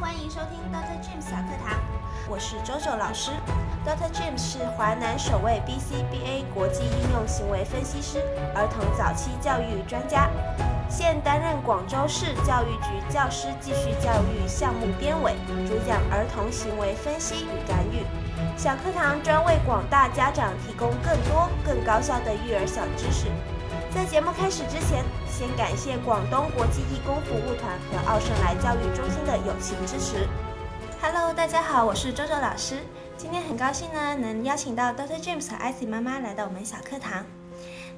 欢迎收听 Dr. James 小课堂，我是周周老师。Dr. James 是华南首位 BCBA 国际应用行为分析师，儿童早期教育专家，现担任广州市教育局教师继续教育项目编委，主讲儿童行为分析与干预。小课堂专为广大家长提供更多更高效的育儿小知识。在节目开始之前，先感谢广东国际义工服务团和奥盛来教育中心的友情支持。Hello，大家好，我是周周老师。今天很高兴呢，能邀请到 Dr. James 和 IC 妈妈来到我们小课堂。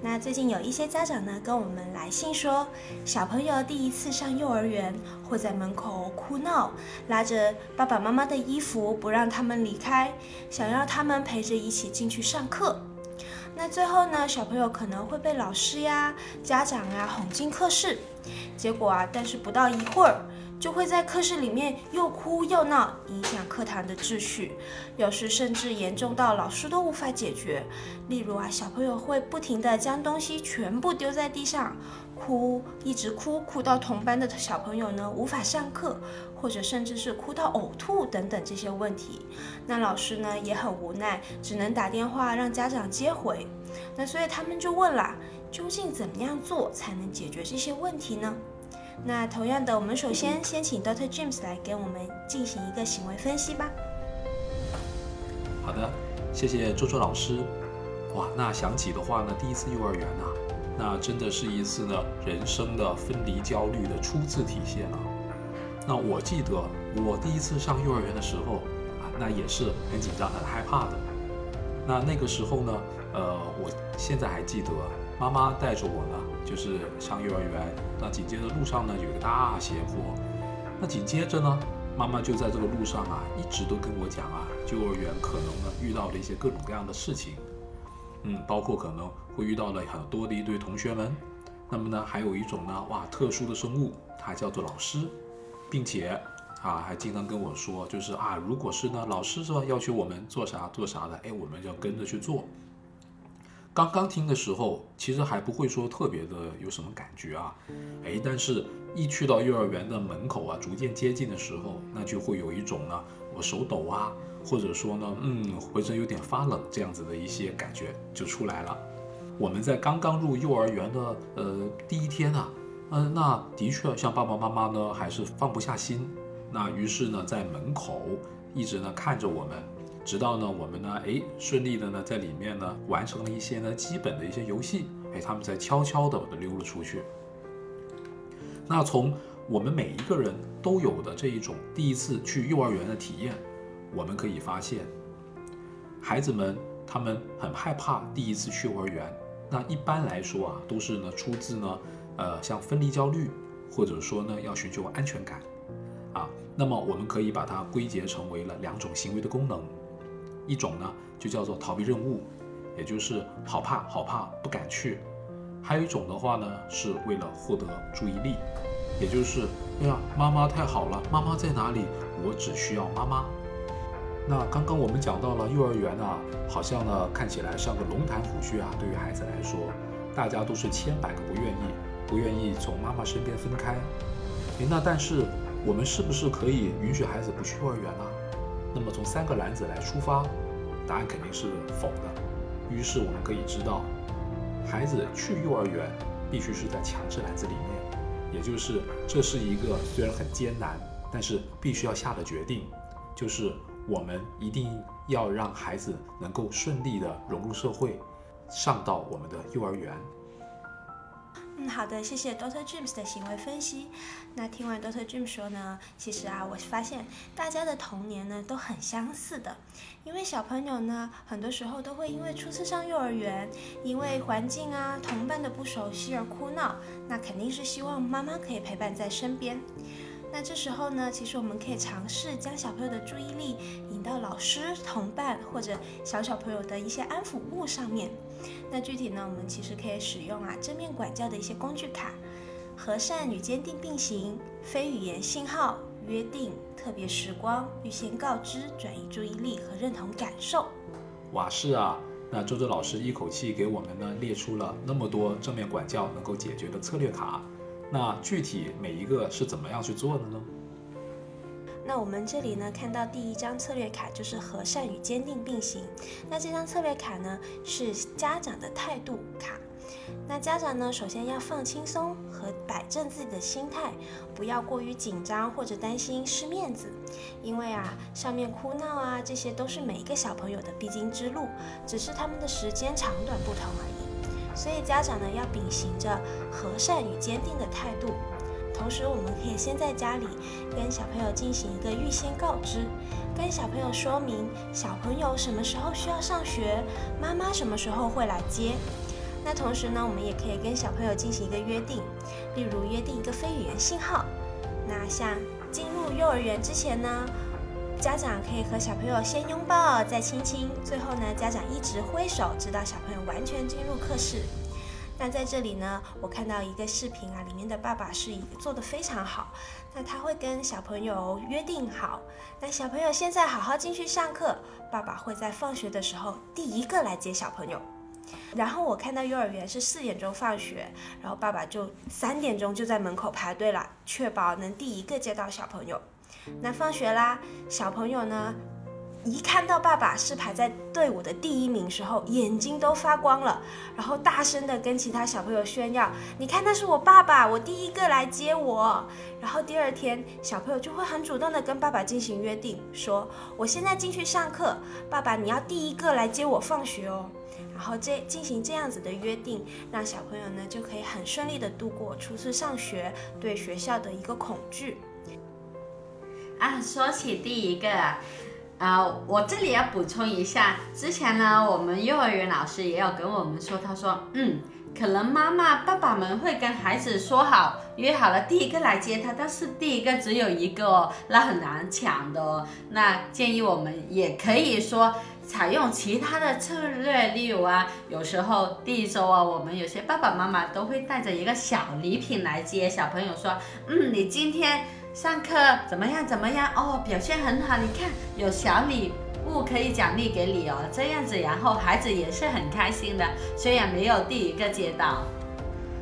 那最近有一些家长呢跟我们来信说，小朋友第一次上幼儿园，会在门口哭闹，拉着爸爸妈妈的衣服不让他们离开，想要他们陪着一起进去上课。那最后呢，小朋友可能会被老师呀、家长啊哄进课室，结果啊，但是不到一会儿，就会在课室里面又哭又闹，影响课堂的秩序，有时甚至严重到老师都无法解决。例如啊，小朋友会不停地将东西全部丢在地上。哭，一直哭，哭到同班的小朋友呢无法上课，或者甚至是哭到呕吐等等这些问题，那老师呢也很无奈，只能打电话让家长接回。那所以他们就问啦，究竟怎么样做才能解决这些问题呢？那同样的，我们首先先请 Doctor James 来给我们进行一个行为分析吧。好的，谢谢周周老师。哇，那想起的话呢，第一次幼儿园啊。那真的是一次呢人生的分离焦虑的初次体现啊！那我记得我第一次上幼儿园的时候啊，那也是很紧张、很害怕的。那那个时候呢，呃，我现在还记得，妈妈带着我呢，就是上幼儿园。那紧接着路上呢，有一个大斜坡。那紧接着呢，妈妈就在这个路上啊，一直都跟我讲啊，幼儿园可能呢遇到了一些各种各样的事情。嗯，包括可能会遇到了很多的一堆同学们，那么呢，还有一种呢，哇，特殊的生物，它叫做老师，并且啊，还经常跟我说，就是啊，如果是呢，老师说，要求我们做啥做啥的，哎，我们要跟着去做。刚刚听的时候，其实还不会说特别的有什么感觉啊，哎，但是一去到幼儿园的门口啊，逐渐接近的时候，那就会有一种呢，我手抖啊。或者说呢，嗯，浑身有点发冷这样子的一些感觉就出来了。我们在刚刚入幼儿园的呃第一天啊，嗯，那的确像爸爸妈妈呢还是放不下心。那于是呢，在门口一直呢看着我们，直到呢我们呢哎顺利的呢在里面呢完成了一些呢基本的一些游戏，哎，他们才悄悄的溜了出去。那从我们每一个人都有的这一种第一次去幼儿园的体验。我们可以发现，孩子们他们很害怕第一次去幼儿园。那一般来说啊，都是呢出自呢，呃，像分离焦虑，或者说呢要寻求安全感，啊，那么我们可以把它归结成为了两种行为的功能，一种呢就叫做逃避任务，也就是好怕好怕不敢去；还有一种的话呢，是为了获得注意力，也就是哎呀，妈妈太好了，妈妈在哪里？我只需要妈妈。那刚刚我们讲到了幼儿园啊，好像呢看起来像个龙潭虎穴啊。对于孩子来说，大家都是千百个不愿意，不愿意从妈妈身边分开。诶，那但是我们是不是可以允许孩子不去幼儿园呢？那么从三个篮子来出发，答案肯定是否的。于是我们可以知道，孩子去幼儿园必须是在强制篮子里面，也就是这是一个虽然很艰难，但是必须要下的决定，就是。我们一定要让孩子能够顺利的融入社会，上到我们的幼儿园。嗯，好的，谢谢 Doctor James 的行为分析。那听完 Doctor James 说呢，其实啊，我发现大家的童年呢都很相似的，因为小朋友呢，很多时候都会因为初次上幼儿园，因为环境啊、同伴的不熟悉而哭闹，那肯定是希望妈妈可以陪伴在身边。那这时候呢，其实我们可以尝试将小朋友的注意力引到老师、同伴或者小小朋友的一些安抚物上面。那具体呢，我们其实可以使用啊正面管教的一些工具卡，和善与坚定并行，非语言信号、约定、特别时光、预先告知、转移注意力和认同感受。哇，是啊，那周周老师一口气给我们呢列出了那么多正面管教能够解决的策略卡。那具体每一个是怎么样去做的呢？那我们这里呢看到第一张策略卡就是和善与坚定并行。那这张策略卡呢是家长的态度卡。那家长呢首先要放轻松和摆正自己的心态，不要过于紧张或者担心失面子，因为啊上面哭闹啊这些都是每一个小朋友的必经之路，只是他们的时间长短不同而已。所以家长呢要秉行着和善与坚定的态度。同时，我们可以先在家里跟小朋友进行一个预先告知，跟小朋友说明小朋友什么时候需要上学，妈妈什么时候会来接。那同时呢，我们也可以跟小朋友进行一个约定，例如约定一个非语言信号。那像进入幼儿园之前呢，家长可以和小朋友先拥抱，再亲亲，最后呢，家长一直挥手，直到小朋友完全进入课室。那在这里呢，我看到一个视频啊，里面的爸爸是做的非常好。那他会跟小朋友约定好，那小朋友现在好好进去上课，爸爸会在放学的时候第一个来接小朋友。然后我看到幼儿园是四点钟放学，然后爸爸就三点钟就在门口排队了，确保能第一个接到小朋友。那放学啦，小朋友呢？一看到爸爸是排在队伍的第一名时候，眼睛都发光了，然后大声的跟其他小朋友炫耀：“你看，那是我爸爸，我第一个来接我。”然后第二天，小朋友就会很主动的跟爸爸进行约定，说：“我现在进去上课，爸爸你要第一个来接我放学哦。”然后这进行这样子的约定，让小朋友呢就可以很顺利的度过初次上学对学校的一个恐惧。啊，说起第一个。啊，我这里要补充一下，之前呢，我们幼儿园老师也有跟我们说，他说，嗯，可能妈妈、爸爸们会跟孩子说好，约好了第一个来接他，但是第一个只有一个，那很难抢的哦。那建议我们也可以说，采用其他的策略，例如啊，有时候第一周啊，我们有些爸爸妈妈都会带着一个小礼品来接小朋友，说，嗯，你今天。上课怎么样？怎么样？哦，表现很好。你看，有小礼物可以奖励给你哦。这样子，然后孩子也是很开心的。虽然没有第一个接到。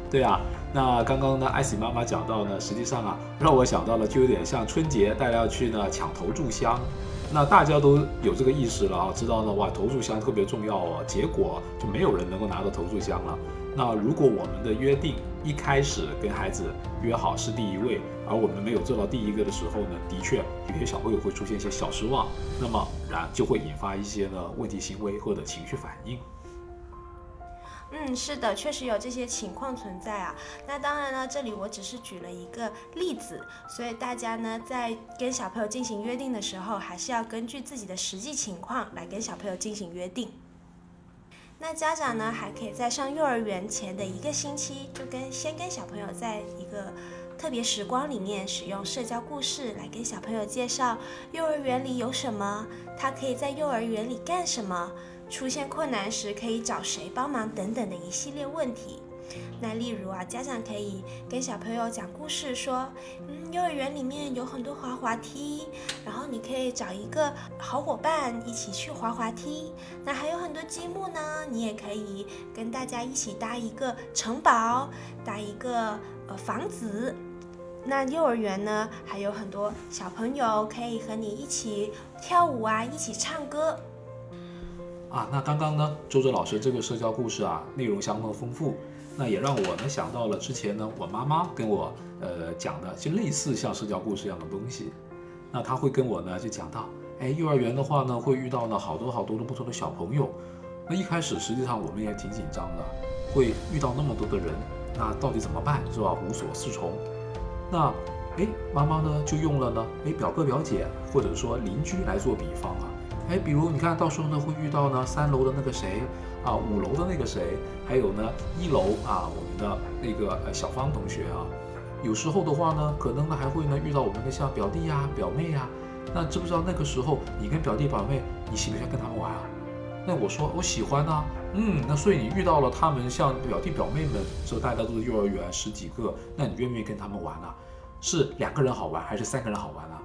对啊，那刚刚呢，艾喜妈妈讲到呢，实际上啊，让我想到了，就有点像春节大家要去呢抢投注箱。那大家都有这个意识了啊，知道呢，哇，投注箱特别重要哦。结果就没有人能够拿到投注箱了。那如果我们的约定一开始跟孩子约好是第一位，而我们没有做到第一个的时候呢，的确有些小朋友会出现一些小失望，那么然就会引发一些呢问题行为或者情绪反应。嗯，是的，确实有这些情况存在啊。那当然呢，这里我只是举了一个例子，所以大家呢在跟小朋友进行约定的时候，还是要根据自己的实际情况来跟小朋友进行约定。那家长呢，还可以在上幼儿园前的一个星期，就跟先跟小朋友在一个特别时光里面，使用社交故事来跟小朋友介绍幼儿园里有什么，他可以在幼儿园里干什么，出现困难时可以找谁帮忙等等的一系列问题。那例如啊，家长可以跟小朋友讲故事，说，嗯，幼儿园里面有很多滑滑梯，然后你可以找一个好伙伴一起去滑滑梯。那还有很多积木呢，你也可以跟大家一起搭一个城堡，搭一个呃房子。那幼儿园呢，还有很多小朋友可以和你一起跳舞啊，一起唱歌。啊，那刚刚呢，周周老师这个社交故事啊，内容相当丰富。那也让我呢想到了之前呢，我妈妈跟我呃讲的，就类似像社交故事一样的东西。那她会跟我呢就讲到，哎，幼儿园的话呢，会遇到呢好多好多的不同的小朋友。那一开始实际上我们也挺紧张的，会遇到那么多的人，那到底怎么办是吧？无所适从。那哎，妈妈呢就用了呢，哎，表哥表姐或者说邻居来做比方啊。哎，比如你看到时候呢会遇到呢三楼的那个谁。啊，五楼的那个谁，还有呢，一楼啊，我们的那个呃小芳同学啊，有时候的话呢，可能呢还会呢遇到我们的像表弟呀、表妹呀，那知不知道那个时候你跟表弟表妹，你喜不喜欢跟他们玩啊？那我说我喜欢啊，嗯，那所以你遇到了他们像表弟表妹们，说大家都是幼儿园十几个，那你愿不愿意跟他们玩啊？是两个人好玩还是三个人好玩啊？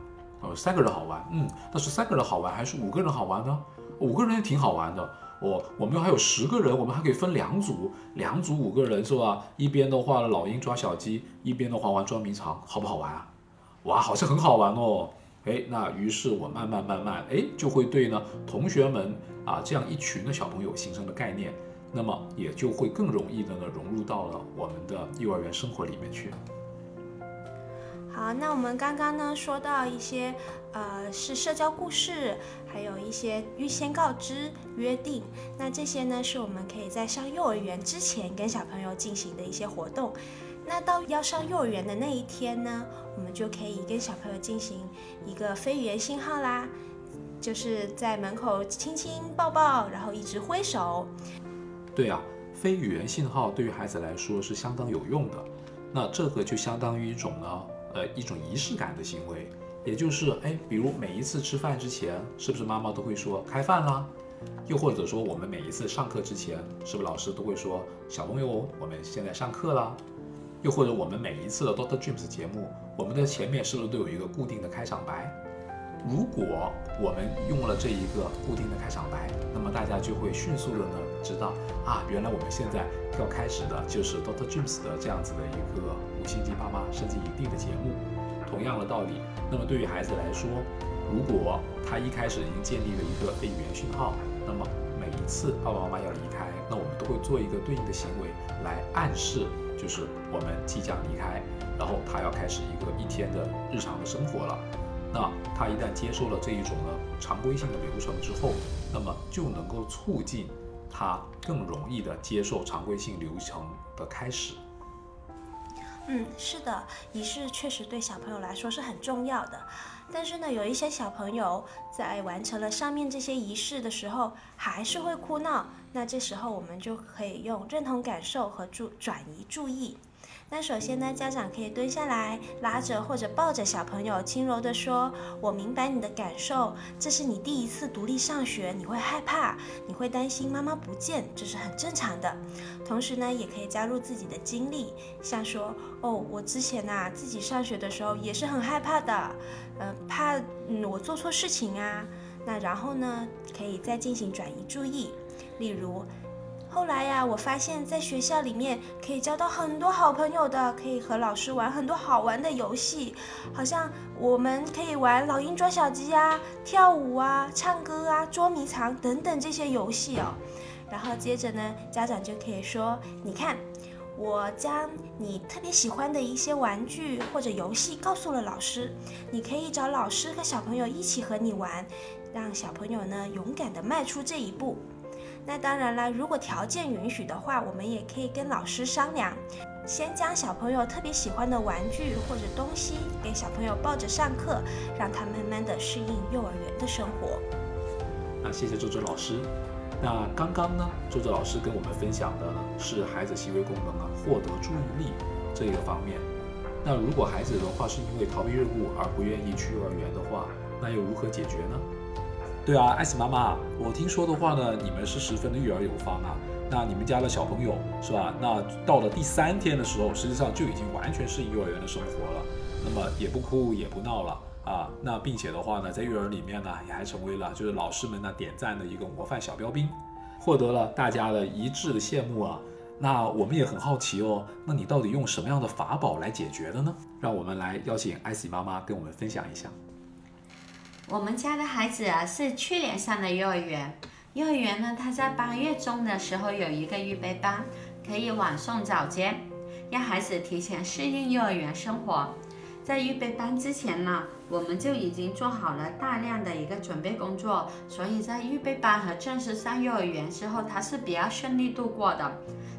哦，三个人好玩，嗯，那是三个人好玩还是五个人好玩呢？五个人也挺好玩的。我我们还有十个人，我们还可以分两组，两组五个人是吧？一边的话老鹰抓小鸡，一边的话玩捉迷藏，好不好玩啊？哇，好像很好玩哦。哎，那于是我慢慢慢慢，哎，就会对呢同学们啊这样一群的小朋友形成的概念，那么也就会更容易的呢融入到了我们的幼儿园生活里面去。好，那我们刚刚呢说到一些，呃，是社交故事，还有一些预先告知、约定。那这些呢是我们可以在上幼儿园之前跟小朋友进行的一些活动。那到要上幼儿园的那一天呢，我们就可以跟小朋友进行一个非语言信号啦，就是在门口亲亲抱抱，然后一直挥手。对啊，非语言信号对于孩子来说是相当有用的。那这个就相当于一种呢。呃，一种仪式感的行为，也就是，哎，比如每一次吃饭之前，是不是妈妈都会说开饭啦？又或者说，我们每一次上课之前，是不是老师都会说小朋友，我们现在上课啦？又或者我们每一次的 Doctor Dreams 节目，我们的前面是不是都有一个固定的开场白？如果我们用了这一个固定的开场白，那么大家就会迅速的呢知道啊，原来我们现在要开始的就是 Doctor James 的这样子的一个五星级爸妈升级营地的节目。同样的道理，那么对于孩子来说，如果他一开始已经建立了一个非语言讯号，那么每一次爸爸妈妈要离开，那我们都会做一个对应的行为来暗示，就是我们即将离开，然后他要开始一个一天的日常的生活了。那他一旦接受了这一种呢常规性的流程之后，那么就能够促进他更容易的接受常规性流程的开始。嗯，是的，仪式确实对小朋友来说是很重要的。但是呢，有一些小朋友在完成了上面这些仪式的时候，还是会哭闹。那这时候我们就可以用认同感受和注转移注意。那首先呢，家长可以蹲下来，拉着或者抱着小朋友，轻柔地说：“我明白你的感受，这是你第一次独立上学，你会害怕，你会担心妈妈不见，这是很正常的。”同时呢，也可以加入自己的经历，像说：“哦，我之前呐，自己上学的时候也是很害怕的，呃，怕嗯我做错事情啊。”那然后呢，可以再进行转移注意，例如。后来呀，我发现在学校里面可以交到很多好朋友的，可以和老师玩很多好玩的游戏，好像我们可以玩老鹰捉小鸡啊、跳舞啊、唱歌啊、捉迷藏等等这些游戏哦。然后接着呢，家长就可以说：“你看，我将你特别喜欢的一些玩具或者游戏告诉了老师，你可以找老师和小朋友一起和你玩，让小朋友呢勇敢地迈出这一步。”那当然了，如果条件允许的话，我们也可以跟老师商量，先将小朋友特别喜欢的玩具或者东西给小朋友抱着上课，让他慢慢的适应幼儿园的生活。那谢谢周周老师。那刚刚呢，周周老师跟我们分享的是孩子行为功能啊获得注意力这一个方面。那如果孩子的话是因为逃避任务而不愿意去幼儿园的话，那又如何解决呢？对啊，艾斯妈妈，我听说的话呢，你们是十分的育儿有方啊。那你们家的小朋友是吧？那到了第三天的时候，实际上就已经完全适应幼儿园的生活了。那么也不哭也不闹了啊。那并且的话呢，在幼儿里面呢，也还成为了就是老师们呢点赞的一个模范小标兵，获得了大家的一致的羡慕啊。那我们也很好奇哦，那你到底用什么样的法宝来解决的呢？让我们来邀请艾斯妈妈跟我们分享一下。我们家的孩子啊是去年上的幼儿园，幼儿园呢，他在八月中的时候有一个预备班，可以晚送早接，让孩子提前适应幼儿园生活。在预备班之前呢，我们就已经做好了大量的一个准备工作，所以在预备班和正式上幼儿园之后，他是比较顺利度过的。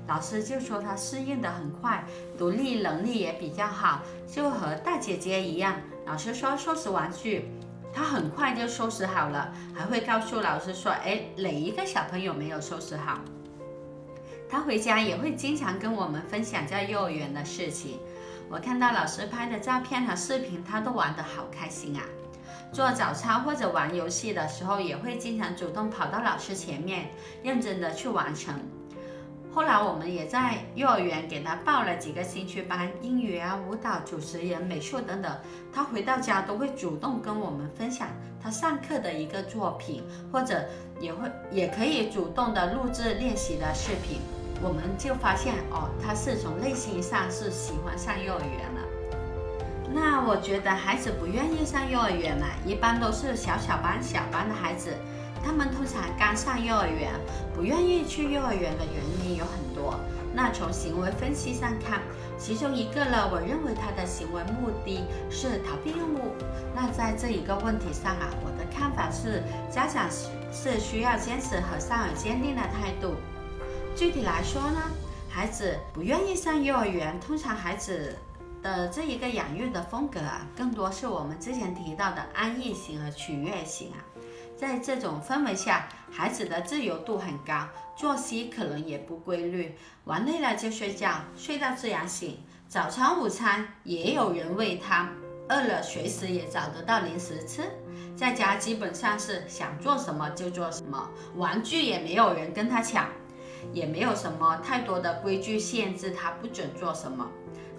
老师就说他适应的很快，独立能力也比较好，就和大姐姐一样。老师说收拾玩具。他很快就收拾好了，还会告诉老师说：“哎，哪一个小朋友没有收拾好？”他回家也会经常跟我们分享在幼儿园的事情。我看到老师拍的照片和视频，他都玩得好开心啊！做早操或者玩游戏的时候，也会经常主动跑到老师前面，认真的去完成。后来我们也在幼儿园给他报了几个兴趣班，英语啊、舞蹈、主持人、美术等等。他回到家都会主动跟我们分享他上课的一个作品，或者也会也可以主动的录制练习的视频。我们就发现哦，他是从内心上是喜欢上幼儿园了。那我觉得孩子不愿意上幼儿园呢，一般都是小小班、小班的孩子，他们通常刚上幼儿园，不愿意去幼儿园的原因有很多。那从行为分析上看，其中一个呢，我认为他的行为目的是逃避任务。那在这一个问题上啊，我的看法是，家长是需要坚持和善而坚定的态度。具体来说呢，孩子不愿意上幼儿园，通常孩子的这一个养育的风格啊，更多是我们之前提到的安逸型和取悦型啊。在这种氛围下，孩子的自由度很高，作息可能也不规律，玩累了就睡觉，睡到自然醒。早餐、午餐也有人喂他，饿了随时也找得到零食吃。在家基本上是想做什么就做什么，玩具也没有人跟他抢，也没有什么太多的规矩限制他不准做什么。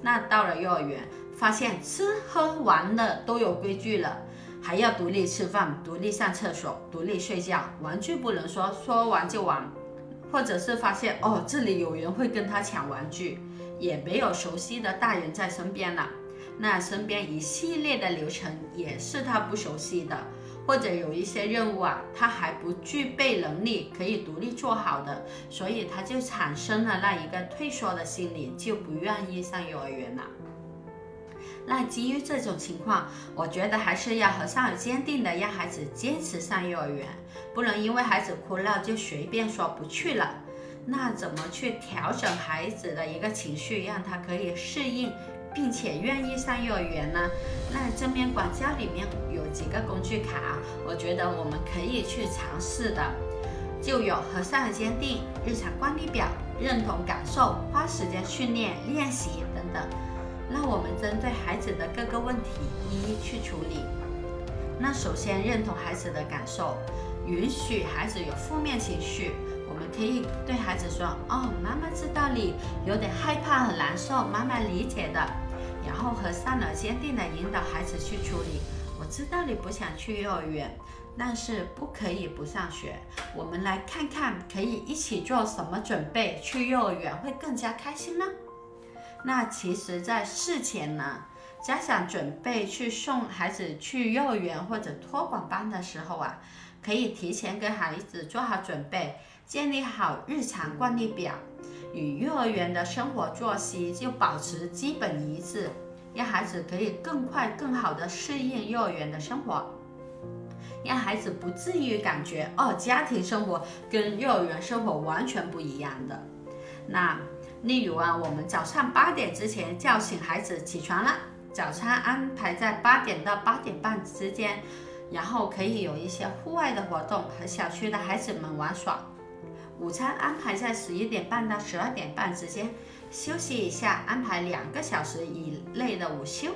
那到了幼儿园，发现吃喝玩乐都有规矩了。还要独立吃饭、独立上厕所、独立睡觉，玩具不能说说玩就玩，或者是发现哦这里有人会跟他抢玩具，也没有熟悉的大人在身边了，那身边一系列的流程也是他不熟悉的，或者有一些任务啊他还不具备能力可以独立做好的，所以他就产生了那一个退缩的心理，就不愿意上幼儿园了。那基于这种情况，我觉得还是要和善而坚定的让孩子坚持上幼儿园，不能因为孩子哭闹就随便说不去了。那怎么去调整孩子的一个情绪，让他可以适应，并且愿意上幼儿园呢？那正面管教里面有几个工具卡，我觉得我们可以去尝试的，就有和善而坚定、日常惯例表、认同感受、花时间训练、练习等等。那我们针对孩子的各个问题一一去处理。那首先认同孩子的感受，允许孩子有负面情绪。我们可以对孩子说：“哦，妈妈知道你有点害怕很难受，妈妈理解的。”然后和善而坚定的引导孩子去处理。我知道你不想去幼儿园，但是不可以不上学。我们来看看可以一起做什么准备，去幼儿园会更加开心呢？那其实，在事前呢，家长准备去送孩子去幼儿园或者托管班的时候啊，可以提前跟孩子做好准备，建立好日常惯例表，与幼儿园的生活作息就保持基本一致，让孩子可以更快、更好的适应幼儿园的生活，让孩子不至于感觉哦，家庭生活跟幼儿园生活完全不一样的。那。例如啊，我们早上八点之前叫醒孩子起床了，早餐安排在八点到八点半之间，然后可以有一些户外的活动和小区的孩子们玩耍。午餐安排在十一点半到十二点半之间，休息一下，安排两个小时以内的午休。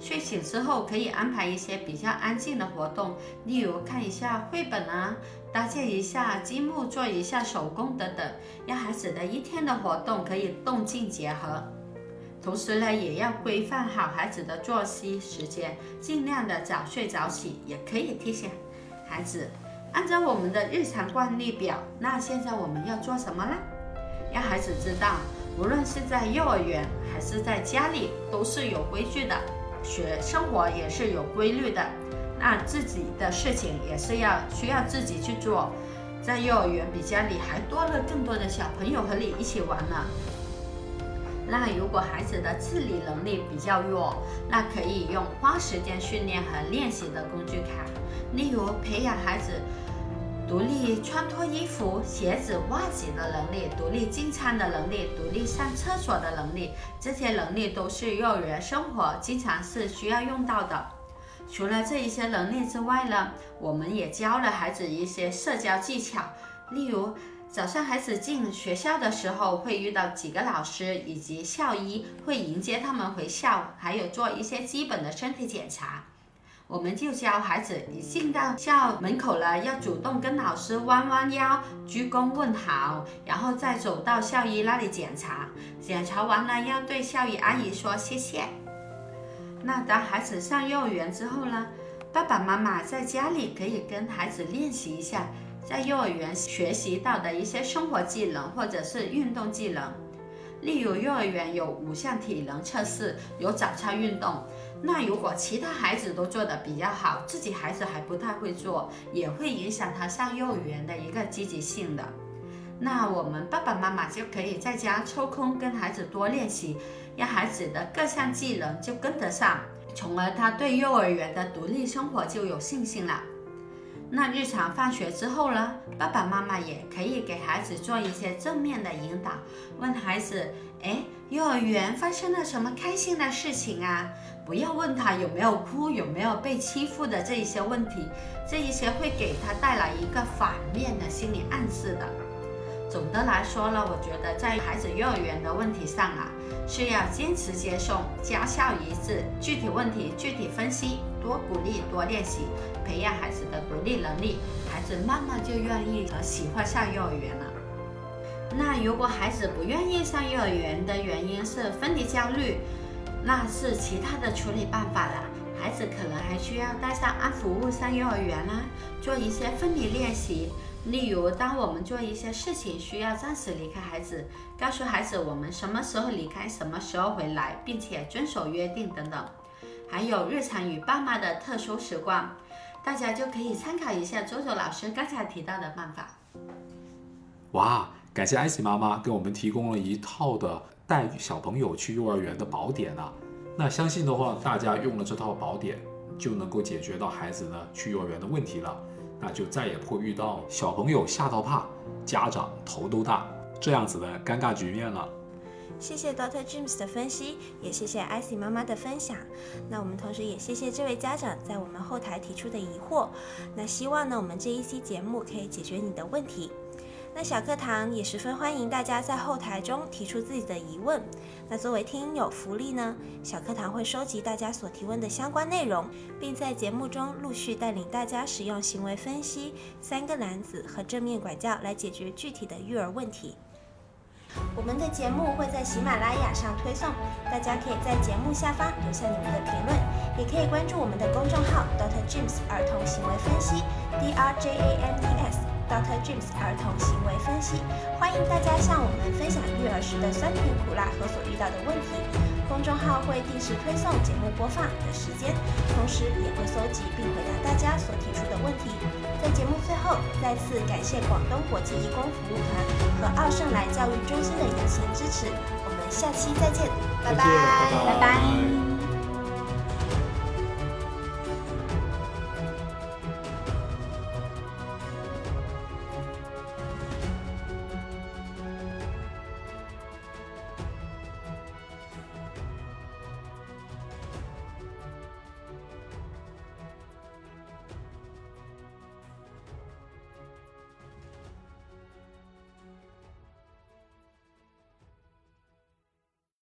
睡醒之后可以安排一些比较安静的活动，例如看一下绘本啊，搭建一下积木，做一下手工等等，让孩子的一天的活动可以动静结合。同时呢，也要规范好孩子的作息时间，尽量的早睡早起。也可以提醒孩子，按照我们的日常惯例表，那现在我们要做什么呢？让孩子知道，无论是在幼儿园还是在家里，都是有规矩的。学生活也是有规律的，那自己的事情也是要需要自己去做。在幼儿园比家里还多了更多的小朋友和你一起玩呢。那如果孩子的自理能力比较弱，那可以用花时间训练和练习的工具卡，例如培养孩子。独立穿脱衣服、鞋子、袜子的能力，独立进餐的能力，独立上厕所的能力，这些能力都是幼儿园生活经常是需要用到的。除了这一些能力之外呢，我们也教了孩子一些社交技巧，例如早上孩子进学校的时候会遇到几个老师以及校医会迎接他们回校，还有做一些基本的身体检查。我们就教孩子，一进到校门口了，要主动跟老师弯弯腰、鞠躬问好，然后再走到校医那里检查。检查完了，要对校医阿姨说谢谢。那当孩子上幼儿园之后呢，爸爸妈妈在家里可以跟孩子练习一下，在幼儿园学习到的一些生活技能或者是运动技能。例如，幼儿园有五项体能测试，有早操运动。那如果其他孩子都做得比较好，自己孩子还不太会做，也会影响他上幼儿园的一个积极性的。那我们爸爸妈妈就可以在家抽空跟孩子多练习，让孩子的各项技能就跟得上，从而他对幼儿园的独立生活就有信心了。那日常放学之后呢，爸爸妈妈也可以给孩子做一些正面的引导，问孩子：哎，幼儿园发生了什么开心的事情啊？不要问他有没有哭，有没有被欺负的这一些问题，这一些会给他带来一个反面的心理暗示的。总的来说呢，我觉得在孩子幼儿园的问题上啊，是要坚持接送，家校一致，具体问题具体分析，多鼓励，多练习，培养孩子的独立能力，孩子慢慢就愿意和喜欢上幼儿园了。那如果孩子不愿意上幼儿园的原因是分离焦虑，那是其他的处理办法了。孩子可能还需要带上安抚物上幼儿园啦，做一些分离练习。例如，当我们做一些事情需要暂时离开孩子，告诉孩子我们什么时候离开，什么时候回来，并且遵守约定等等。还有日常与爸妈的特殊时光，大家就可以参考一下周周老师刚才提到的办法。哇，感谢艾希妈妈给我们提供了一套的带小朋友去幼儿园的宝典啊！那相信的话，大家用了这套宝典，就能够解决到孩子呢去幼儿园的问题了。那就再也不会遇到小朋友吓到怕，家长头都大这样子的尴尬局面了。谢谢 Doctor James 的分析，也谢谢 Icy 妈妈的分享。那我们同时也谢谢这位家长在我们后台提出的疑惑。那希望呢，我们这一期节目可以解决你的问题。那小课堂也十分欢迎大家在后台中提出自己的疑问。那作为听友福利呢，小课堂会收集大家所提问的相关内容，并在节目中陆续带领大家使用行为分析、三个篮子和正面管教来解决具体的育儿问题。我们的节目会在喜马拉雅上推送，大家可以在节目下方留下你们的评论，也可以关注我们的公众号 Dr. James 儿童行为分析 D R J A M E S。Dr. James 儿童行为分析，欢迎大家向我们分享育儿时的酸甜苦辣和所遇到的问题。公众号会定时推送节目播放的时间，同时也会搜集并回答大家所提出的问题。在节目最后，再次感谢广东国际义工服务团和奥盛来教育中心的友情支持。我们下期再见，拜拜，拜拜。